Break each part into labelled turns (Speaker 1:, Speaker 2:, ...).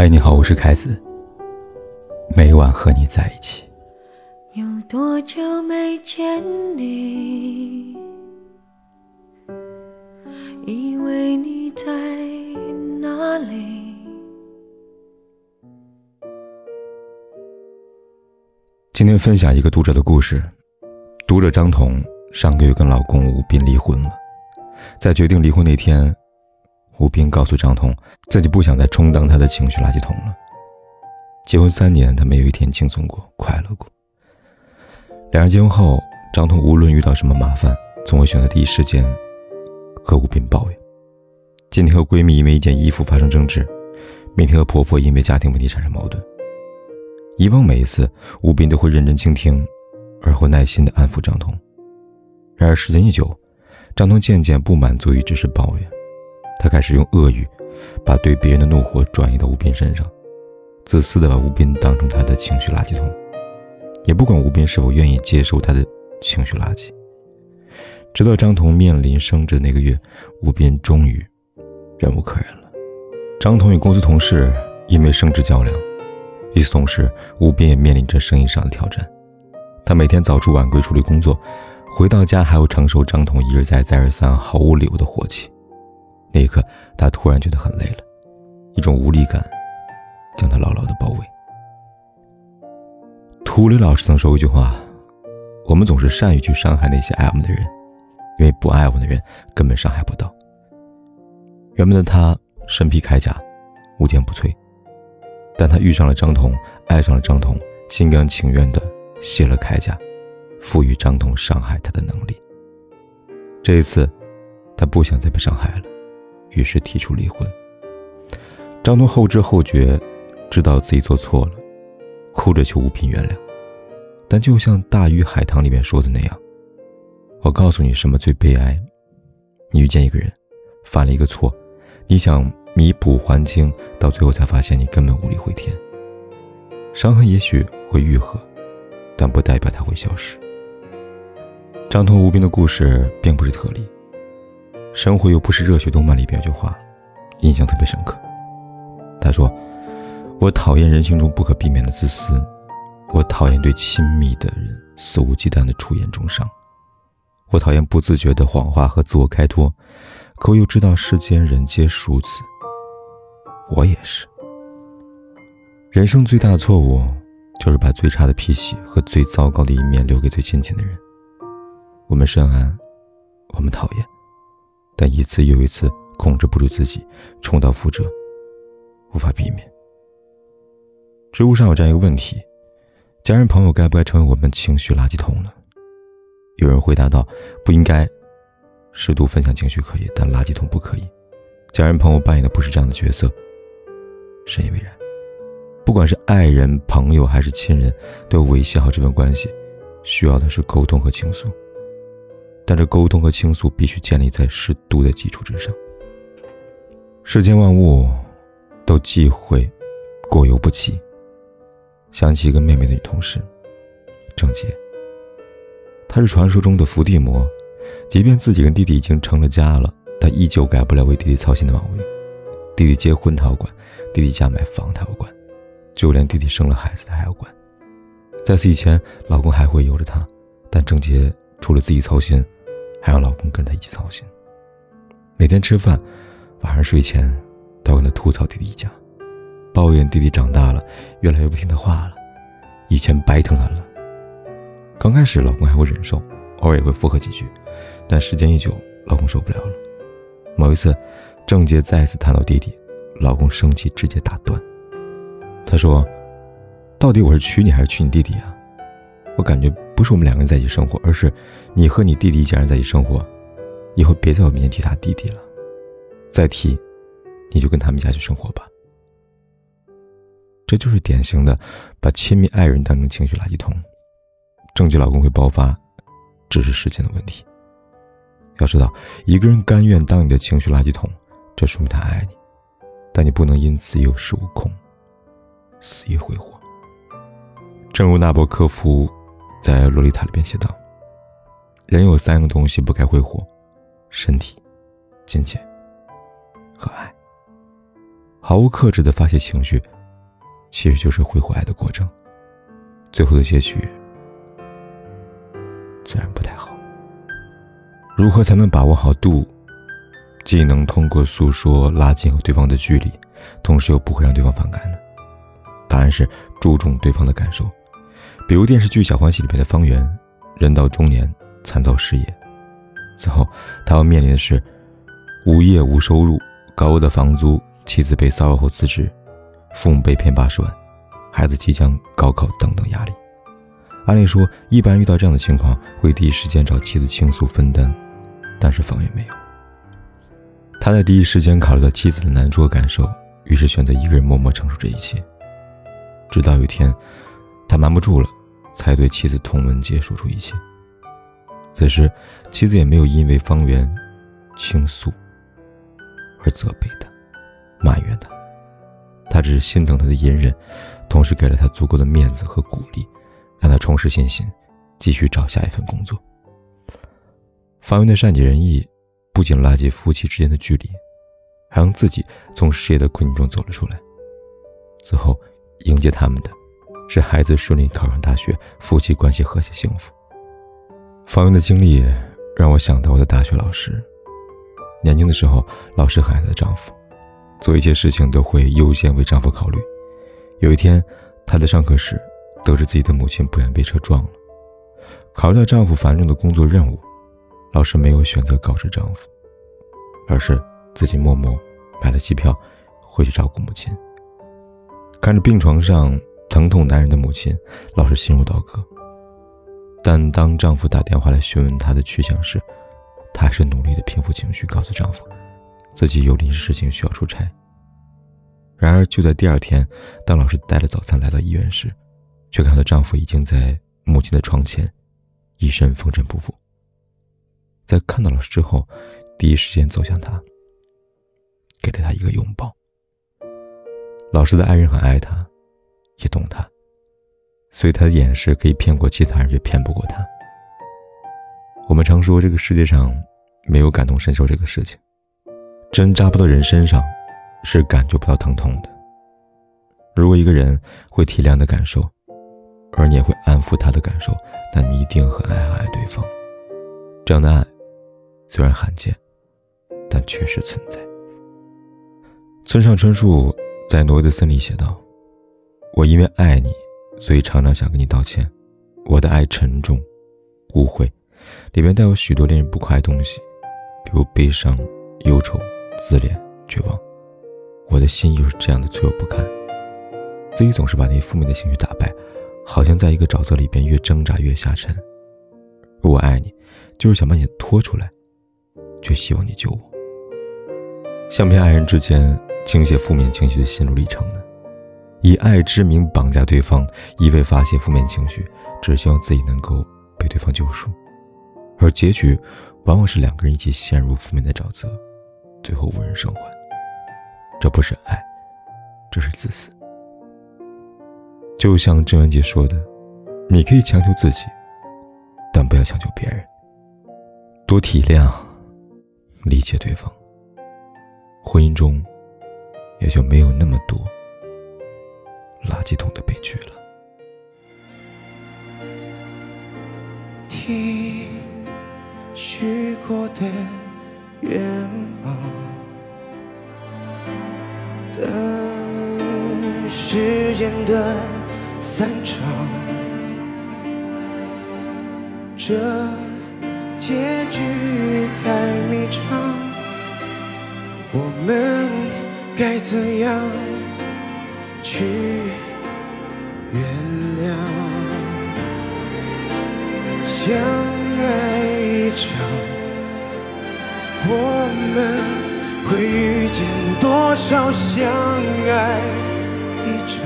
Speaker 1: 嗨，你好，我是凯子。每晚和你在一起。
Speaker 2: 有多久没见你？以为你在哪里？
Speaker 1: 今天分享一个读者的故事。读者张彤上个月跟老公吴斌离婚了，在决定离婚那天。吴斌告诉张彤，自己不想再充当他的情绪垃圾桶了。结婚三年，他没有一天轻松过、快乐过。两人结婚后，张彤无论遇到什么麻烦，总会选择第一时间和吴斌抱怨。今天和闺蜜因为一件衣服发生争执，明天和婆婆因为家庭问题产生矛盾。以往每一次，吴斌都会认真倾听，而后耐心地安抚张彤。然而时间一久，张彤渐渐不满足于只是抱怨。他开始用恶语，把对别人的怒火转移到吴斌身上，自私的把吴斌当成他的情绪垃圾桶，也不管吴斌是否愿意接受他的情绪垃圾。直到张彤面临升职那个月，吴斌终于忍无可忍了。张彤与公司同事因为升职较量，与此同时，吴斌也面临着生意上的挑战。他每天早出晚归处理工作，回到家还要承受张彤一而再、再而三毫无理由的火气。那一刻，他突然觉得很累了，一种无力感将他牢牢的包围。涂磊老师曾说过一句话：“我们总是善于去伤害那些爱我们的人，因为不爱我们的人根本伤害不到。”原本的他身披铠甲，无坚不摧，但他遇上了张彤，爱上了张彤，心甘情愿的卸了铠甲，赋予张彤伤害他的能力。这一次，他不想再被伤害了。于是提出离婚。张东后知后觉，知道自己做错了，哭着求吴斌原谅。但就像《大鱼海棠》里面说的那样，我告诉你什么最悲哀：你遇见一个人，犯了一个错，你想弥补还清，到最后才发现你根本无力回天。伤痕也许会愈合，但不代表它会消失。张通吴斌的故事并不是特例。生活又不是热血动漫里边有句话，印象特别深刻。他说：“我讨厌人性中不可避免的自私，我讨厌对亲密的人肆无忌惮的出言重伤，我讨厌不自觉的谎话和自我开脱。可我又知道世间人皆如此，我也是。人生最大的错误，就是把最差的脾气和最糟糕的一面留给最亲近的人。我们深谙，我们讨厌。”但一次又一次控制不住自己，重蹈覆辙，无法避免。知乎上有这样一个问题：家人朋友该不该成为我们情绪垃圾桶呢？有人回答道：不应该，适度分享情绪可以，但垃圾桶不可以。家人朋友扮演的不是这样的角色，深以为然。不管是爱人、朋友还是亲人，都要维系好这份关系，需要的是沟通和倾诉。但这沟通和倾诉必须建立在适度的基础之上。世间万物都忌讳过犹不及。想起一个妹妹的女同事郑洁，她是传说中的伏地魔，即便自己跟弟弟已经成了家了，她依旧改不了为弟弟操心的毛病。弟弟结婚她要管，弟弟家买房她要管，就连弟弟生了孩子她还要管。在此以前，老公还会由着她，但郑洁除了自己操心。还让老公跟他一起操心。每天吃饭、晚上睡前，都跟他吐槽弟弟一家，抱怨弟弟长大了，越来越不听他话了，以前白疼他了。刚开始，老公还会忍受，偶尔也会附和几句，但时间一久，老公受不了了。某一次，郑洁再次谈到弟弟，老公生气，直接打断。他说：“到底我是娶你还是娶你弟弟啊？我感觉……”不是我们两个人在一起生活，而是你和你弟弟一家人在一起生活。以后别在我面前提他弟弟了，再提，你就跟他们家去生活吧。这就是典型的把亲密爱人当成情绪垃圾桶。证据老公会爆发，只是时间的问题。要知道，一个人甘愿当你的情绪垃圾桶，这说明他爱你，但你不能因此有恃无恐，肆意挥霍。正如纳博科夫。在《洛丽塔》里边写道：“人有三个东西不该挥霍：身体、金钱和爱。”毫无克制的发泄情绪，其实就是挥霍爱的过程。最后的结局，自然不太好。如何才能把握好度，既能通过诉说拉近和对方的距离，同时又不会让对方反感呢？答案是注重对方的感受。比如电视剧《小欢喜》里面的方圆，人到中年，惨遭失业，此后他要面临的是无业无收入、高额的房租、妻子被骚扰后辞职、父母被骗八十万。孩子即将高考等等压力，按理说，一般遇到这样的情况会第一时间找妻子倾诉分担，但是方圆没有。他在第一时间考虑到妻子的难处和感受，于是选择一个人默默承受这一切。直到有一天，他瞒不住了，才对妻子童文结说出一切。此时，妻子也没有因为方圆倾诉而责备他、埋怨他，他只是心疼他的隐忍。同时给了他足够的面子和鼓励，让他重拾信心，继续找下一份工作。方圆的善解人意，不仅拉近夫妻之间的距离，还让自己从事业的困境中走了出来。最后，迎接他们的，是孩子顺利考上大学，夫妻关系和谐幸福。方圆的经历让我想到我的大学老师，年轻的时候，老师很爱她的丈夫，做一切事情都会优先为丈夫考虑。有一天，她在上课时，得知自己的母亲不愿被车撞了。考虑到丈夫繁重的工作任务，老师没有选择告知丈夫，而是自己默默买了机票回去照顾母亲。看着病床上疼痛难忍的母亲，老师心如刀割。但当丈夫打电话来询问她的去向时，她还是努力的平复情绪，告诉丈夫自己有临时事情需要出差。然而，就在第二天，当老师带着早餐来到医院时，却看到丈夫已经在母亲的床前，一身风尘仆仆。在看到老师之后，第一时间走向她，给了她一个拥抱。老师的爱人很爱她，也懂他，所以他的掩饰可以骗过其他人，却骗不过他。我们常说，这个世界上没有感同身受这个事情，针扎不到人身上。是感觉不到疼痛的。如果一个人会体谅的感受，而你也会安抚他的感受，那你一定很爱很爱对方。这样的爱虽然罕见，但确实存在。村上春树在《挪威的森林》写道：“我因为爱你，所以常常想跟你道歉。我的爱沉重、污秽，里面带有许多令人不快的东西，比如悲伤、忧愁、自恋、绝望。”我的心又是这样的脆弱不堪，自己总是把那些负面的情绪打败，好像在一个沼泽里边越挣扎越下沉。我爱你，就是想把你拖出来，却希望你救我。像骗爱人之间倾泻负面情绪的心路历程呢？以爱之名绑架对方，一味发泄负面情绪，只希望自己能够被对方救赎，而结局往往是两个人一起陷入负面的沼泽，最后无人生还。这不是爱，这是自私。就像郑渊洁说的：“你可以强求自己，但不要强求别人。多体谅、理解对方，婚姻中也就没有那么多垃圾桶的悲剧了。”
Speaker 2: 听许过的愿望。等时间的散场，这结局太迷长，我们该怎样去相爱一场，我们。会遇见多少相爱一场？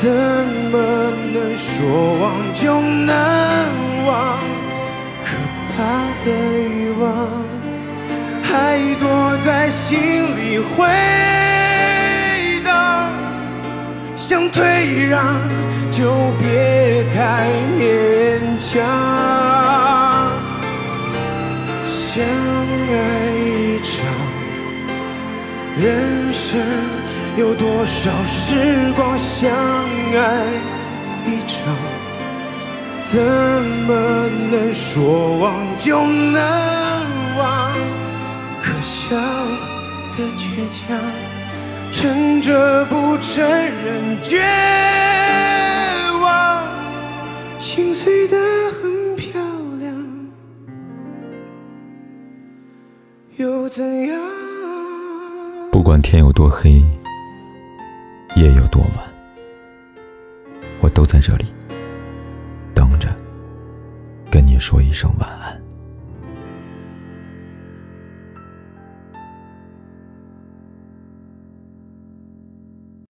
Speaker 2: 怎么能说忘就能忘？可怕的欲望还躲在心里回，想退让就别太勉强。相爱一场。人生有多少时光相爱一场，怎么能说忘就能忘？可笑的倔强，撑着不承认绝望，心碎的很漂亮，又怎样？
Speaker 1: 不管天有多黑，夜有多晚，我都在这里等着，跟你说一声晚安。